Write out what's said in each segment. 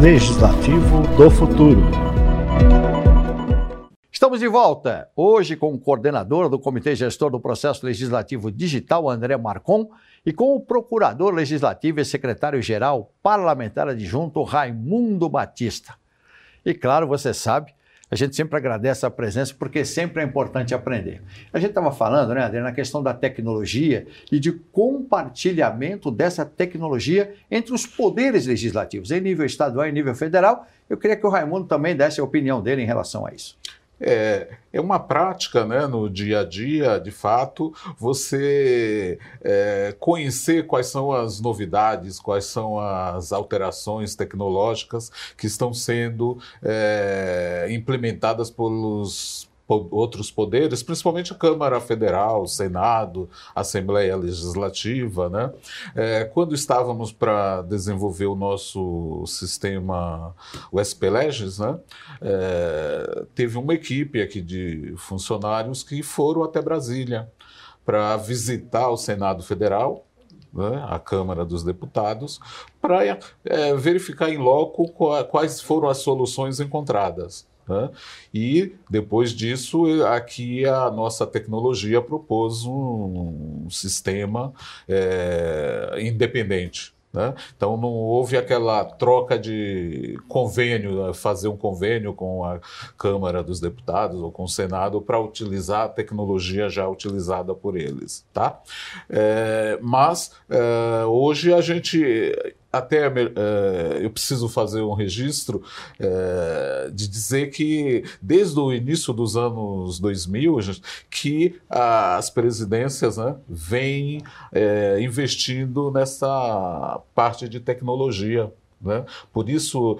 Legislativo do Futuro. Estamos de volta, hoje com o coordenador do Comitê Gestor do Processo Legislativo Digital, André Marcon, e com o procurador legislativo e secretário-geral parlamentar adjunto, Raimundo Batista. E claro, você sabe, a gente sempre agradece a presença porque sempre é importante aprender. A gente estava falando, né, André, na questão da tecnologia e de compartilhamento dessa tecnologia entre os poderes legislativos, em nível estadual e nível federal. Eu queria que o Raimundo também desse a opinião dele em relação a isso. É, é uma prática né, no dia a dia, de fato, você é, conhecer quais são as novidades, quais são as alterações tecnológicas que estão sendo é, implementadas pelos outros poderes, principalmente a Câmara Federal, Senado, Assembleia Legislativa, né? É, quando estávamos para desenvolver o nosso sistema, o SPLegis, né? É, teve uma equipe aqui de funcionários que foram até Brasília para visitar o Senado Federal, né, a Câmara dos Deputados, para é, verificar em loco quais foram as soluções encontradas. Né? E depois disso, aqui a nossa tecnologia propôs um, um sistema é, independente. Né? Então não houve aquela troca de convênio, né? fazer um convênio com a Câmara dos Deputados ou com o Senado para utilizar a tecnologia já utilizada por eles. Tá? É, mas é, hoje a gente até uh, eu preciso fazer um registro uh, de dizer que desde o início dos anos 2000 que as presidências né, vêm uh, investindo nessa parte de tecnologia. Né? Por isso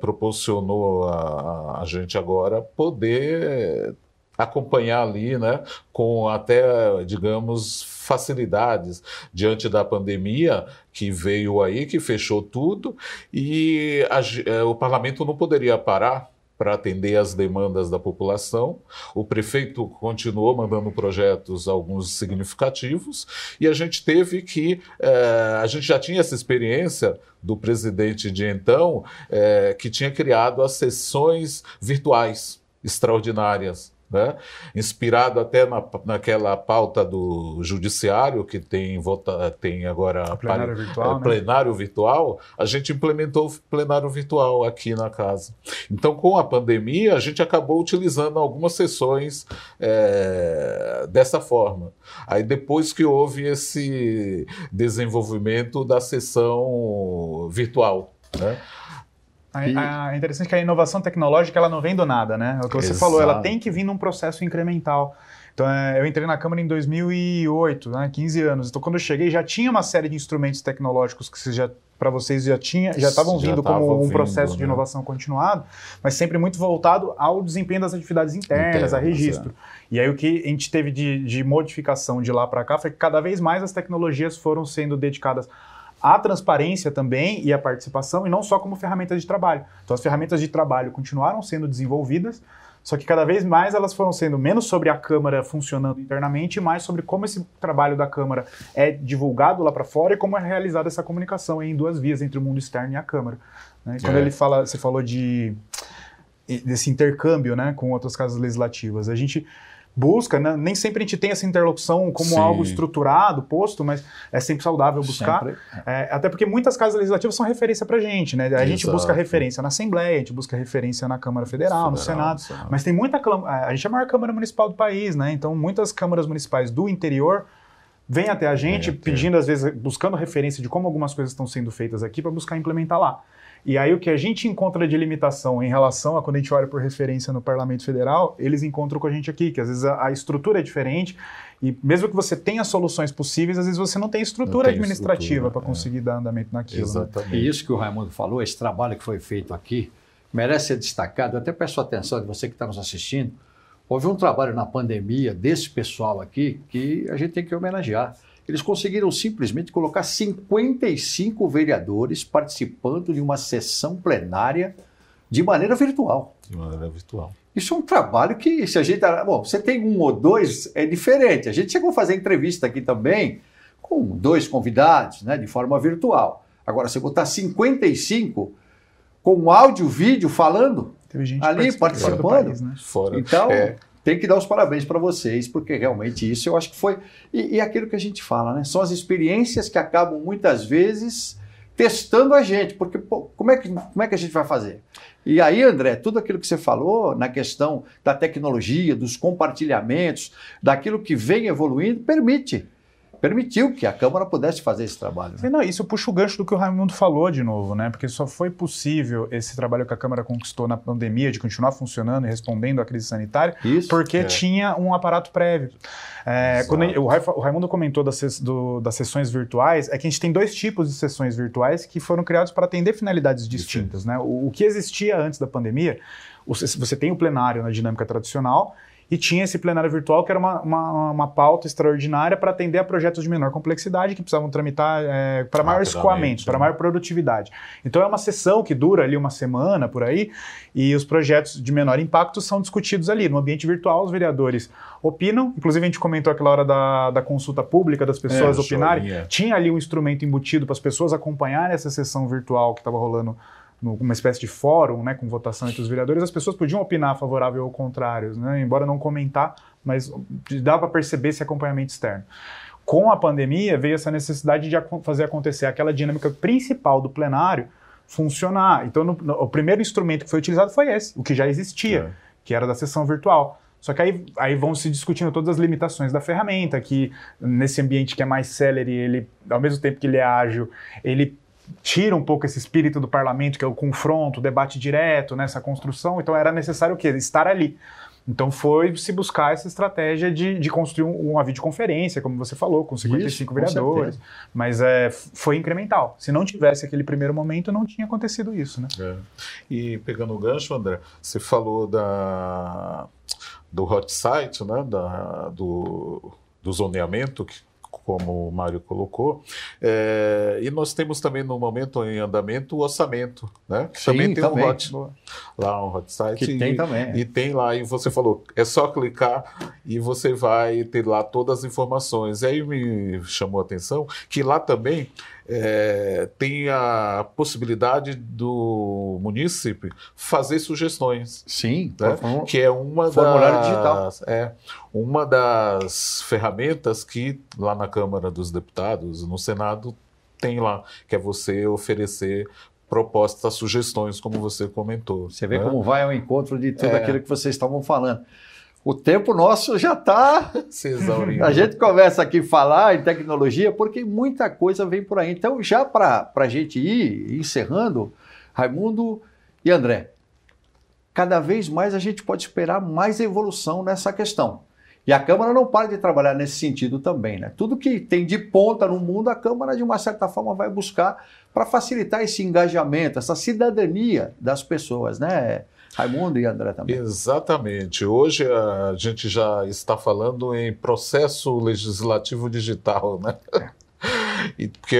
proporcionou a, a gente agora poder acompanhar ali, né, com até, digamos, facilidades diante da pandemia que veio aí, que fechou tudo, e a, é, o parlamento não poderia parar para atender às demandas da população. O prefeito continuou mandando projetos, alguns significativos, e a gente teve que. É, a gente já tinha essa experiência do presidente de então, é, que tinha criado as sessões virtuais extraordinárias né? inspirado até na, naquela pauta do judiciário que tem, vota, tem agora plenário, virtual, é, né? plenário virtual, a gente implementou o plenário virtual aqui na casa. Então, com a pandemia, a gente acabou utilizando algumas sessões é, dessa forma. Aí, depois que houve esse desenvolvimento da sessão virtual. Né? É interessante que a inovação tecnológica ela não vem do nada, né? É o que você Exato. falou, ela tem que vir num processo incremental. Então, é, eu entrei na Câmara em 2008, né, 15 anos. Então, quando eu cheguei, já tinha uma série de instrumentos tecnológicos que já para vocês já tinha, já estavam vindo como um vindo, processo né? de inovação continuado, mas sempre muito voltado ao desempenho das atividades internas, Internas, a registro. É. E aí o que a gente teve de, de modificação de lá para cá foi que cada vez mais as tecnologias foram sendo dedicadas a transparência também e a participação, e não só como ferramentas de trabalho. Então, as ferramentas de trabalho continuaram sendo desenvolvidas, só que cada vez mais elas foram sendo menos sobre a Câmara funcionando internamente e mais sobre como esse trabalho da Câmara é divulgado lá para fora e como é realizada essa comunicação em duas vias entre o mundo externo e a Câmara. Né? Quando é. ele fala, você falou de desse intercâmbio né, com outras casas legislativas, a gente busca, né? nem sempre a gente tem essa interlocução como Sim. algo estruturado, posto, mas é sempre saudável buscar. Sempre. É, até porque muitas casas legislativas são referência para a gente, né? A Exato. gente busca referência na Assembleia, a gente busca referência na Câmara Federal, Federal no Senado, Senado, mas tem muita. A gente é a maior Câmara Municipal do país, né? Então muitas câmaras municipais do interior vêm até a gente pedindo, às vezes, buscando referência de como algumas coisas estão sendo feitas aqui para buscar implementar lá. E aí o que a gente encontra de limitação em relação a quando a gente olha por referência no Parlamento Federal, eles encontram com a gente aqui, que às vezes a, a estrutura é diferente e mesmo que você tenha soluções possíveis, às vezes você não tem estrutura não tem administrativa para é. conseguir dar andamento naquilo. Né? Exatamente. Né? E isso que o Raimundo falou, esse trabalho que foi feito aqui, merece ser destacado. Eu até peço a atenção de você que está nos assistindo. Houve um trabalho na pandemia desse pessoal aqui que a gente tem que homenagear eles conseguiram simplesmente colocar 55 vereadores participando de uma sessão plenária de maneira virtual. De maneira virtual. Isso é um trabalho que, se a gente. Bom, você tem um ou dois, é diferente. A gente chegou a fazer entrevista aqui também com dois convidados, né, de forma virtual. Agora, você botar 55, com áudio, vídeo, falando, Teve gente ali participando. País, né? Fora. Então, é. Tem que dar os parabéns para vocês, porque realmente isso eu acho que foi. E, e aquilo que a gente fala, né? São as experiências que acabam muitas vezes testando a gente, porque pô, como, é que, como é que a gente vai fazer? E aí, André, tudo aquilo que você falou na questão da tecnologia, dos compartilhamentos, daquilo que vem evoluindo, permite permitiu que a Câmara pudesse fazer esse trabalho. Né? Não, isso puxa o gancho do que o Raimundo falou de novo, né? Porque só foi possível esse trabalho que a Câmara conquistou na pandemia de continuar funcionando e respondendo à crise sanitária, isso, porque é. tinha um aparato prévio. É, quando o, o Raimundo comentou das, do, das sessões virtuais, é que a gente tem dois tipos de sessões virtuais que foram criados para atender finalidades distintas. Né? O, o que existia antes da pandemia, você tem o plenário na dinâmica tradicional e tinha esse plenário virtual que era uma, uma, uma pauta extraordinária para atender a projetos de menor complexidade que precisavam tramitar é, para maior escoamento, para maior produtividade. Então é uma sessão que dura ali uma semana por aí e os projetos de menor impacto são discutidos ali. No ambiente virtual, os vereadores opinam, inclusive a gente comentou aquela hora da, da consulta pública, das pessoas é, opinarem. Tinha ali um instrumento embutido para as pessoas acompanharem essa sessão virtual que estava rolando numa espécie de fórum, né, com votação entre os vereadores, as pessoas podiam opinar favorável ou contrário, né, embora não comentar, mas dá para perceber esse acompanhamento externo. Com a pandemia veio essa necessidade de fazer acontecer aquela dinâmica principal do plenário funcionar. Então, no, no, o primeiro instrumento que foi utilizado foi esse, o que já existia, é. que era da sessão virtual. Só que aí, aí vão se discutindo todas as limitações da ferramenta, que nesse ambiente que é mais celery, ele, ao mesmo tempo que ele é ágil, ele tira um pouco esse espírito do parlamento, que é o confronto, o debate direto, nessa né, construção. Então era necessário o quê? Estar ali. Então foi se buscar essa estratégia de, de construir uma videoconferência, como você falou, com 55 Isso, vereadores. Com mas é, foi incremental. Se não tivesse aquele primeiro momento, não tinha acontecido isso. Né? É. E pegando o gancho, André, você falou da, do hot site, né, da, do, do zoneamento, que como o Mário colocou. É, e nós temos também no momento em andamento o orçamento, né? Que Sim, também tem também. um hot, lá um hot site. Que e, tem também. E tem lá, e você falou, é só clicar e você vai ter lá todas as informações. E aí me chamou a atenção que lá também é, tem a possibilidade do munícipe fazer sugestões. Sim, né? que é uma formulário das, digital. É uma das ferramentas que lá na Câmara dos Deputados, no Senado, tem lá, que é você oferecer propostas, sugestões, como você comentou. Você vê né? como vai ao encontro de tudo é. aquilo que vocês estavam falando o tempo nosso já está se exaurindo. A gente começa aqui a falar em tecnologia porque muita coisa vem por aí. Então, já para a gente ir encerrando, Raimundo e André, cada vez mais a gente pode esperar mais evolução nessa questão. E a Câmara não para de trabalhar nesse sentido também. Né? Tudo que tem de ponta no mundo, a Câmara, de uma certa forma, vai buscar para facilitar esse engajamento, essa cidadania das pessoas. Né? Raimundo e André também. Exatamente. Hoje a gente já está falando em processo legislativo digital, né? É. E porque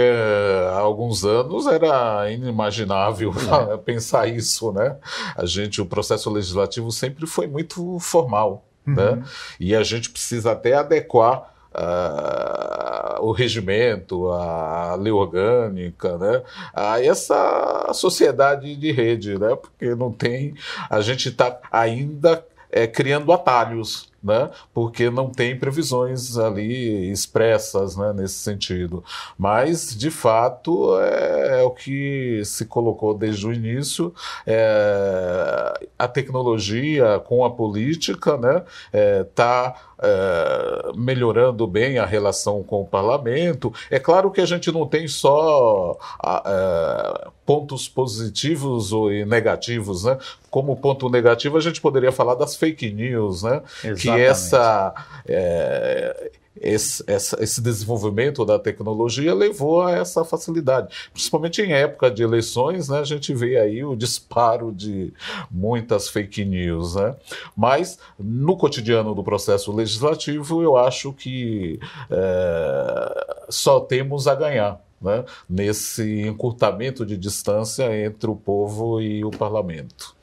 há alguns anos era inimaginável é. pensar isso, né? A gente, o processo legislativo sempre foi muito formal, uhum. né? E a gente precisa até adequar uh, o regimento, a lei orgânica, né? a essa sociedade de rede, né? porque não tem, a gente está ainda é, criando atalhos né? porque não tem previsões ali expressas né, nesse sentido. Mas, de fato, é, é o que se colocou desde o início: é, a tecnologia com a política está né, é, tá, é, melhorando bem a relação com o parlamento. É claro que a gente não tem só. É, pontos positivos e negativos, né? Como ponto negativo, a gente poderia falar das fake news, né? Exatamente. Que essa, é, esse, esse desenvolvimento da tecnologia levou a essa facilidade. Principalmente em época de eleições, né, a gente vê aí o disparo de muitas fake news. Né? Mas, no cotidiano do processo legislativo, eu acho que é, só temos a ganhar. Né, nesse encurtamento de distância entre o povo e o parlamento.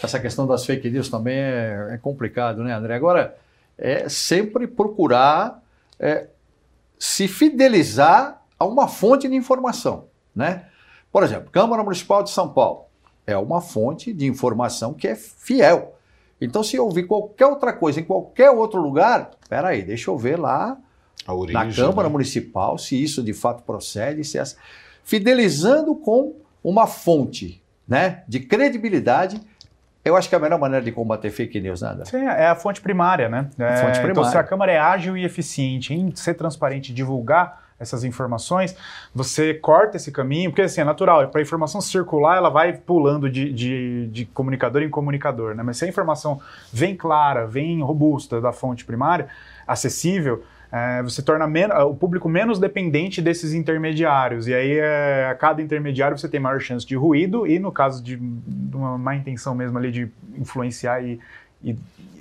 Essa questão das fake news também é, é complicado, né, André? Agora, é sempre procurar é, se fidelizar a uma fonte de informação, né? Por exemplo, Câmara Municipal de São Paulo. é uma fonte de informação que é fiel. Então, se eu ouvir qualquer outra coisa em qualquer outro lugar, peraí, deixa eu ver lá origem, na Câmara né? Municipal se isso de fato procede, se é... fidelizando com uma fonte né, de credibilidade eu acho que é a melhor maneira de combater fake news, nada. Sim, é a fonte primária, né? É, fonte primária. Então, se a Câmara é ágil e eficiente em ser transparente e divulgar essas informações, você corta esse caminho, porque assim, é natural, para a informação circular, ela vai pulando de, de, de, comunicador em comunicador, né? Mas se a informação vem clara, vem robusta da fonte primária, acessível, é, você torna o público menos dependente desses intermediários. E aí, é, a cada intermediário, você tem maior chance de ruído e, no caso de, de uma má intenção mesmo ali de influenciar e, e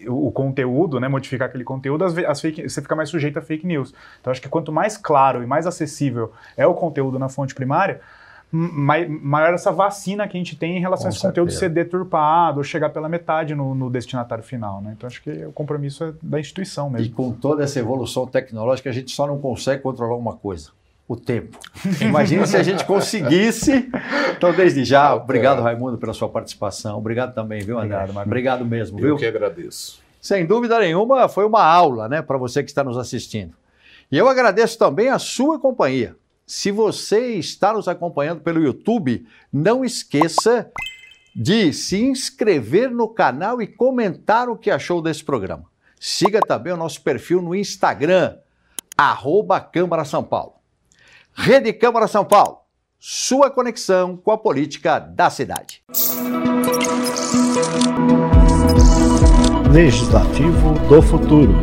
o conteúdo, né, modificar aquele conteúdo, as, as fake, você fica mais sujeito a fake news. Então, acho que quanto mais claro e mais acessível é o conteúdo na fonte primária, maior essa vacina que a gente tem em relação Com a esse certeza. conteúdo ser deturpado ou chegar pela metade no, no, destinatário final. Né? Então, acho que o compromisso é da instituição mesmo. E com toda essa evolução tecnológica, a gente só não consegue controlar uma coisa. O tempo. Imagina se a gente conseguisse. Então, desde já, obrigado, Raimundo, pela sua participação. Obrigado também, viu, André? Obrigado, obrigado mesmo, Eu viu? que agradeço. Sem dúvida nenhuma, foi uma aula, né, para você que está nos assistindo. E eu agradeço também a sua companhia. Se você está nos acompanhando pelo YouTube, não esqueça de se inscrever no canal e comentar o que achou desse programa. Siga também o nosso perfil no Instagram, arroba Câmara São Paulo. Rede Câmara São Paulo, sua conexão com a política da cidade. Legislativo do Futuro.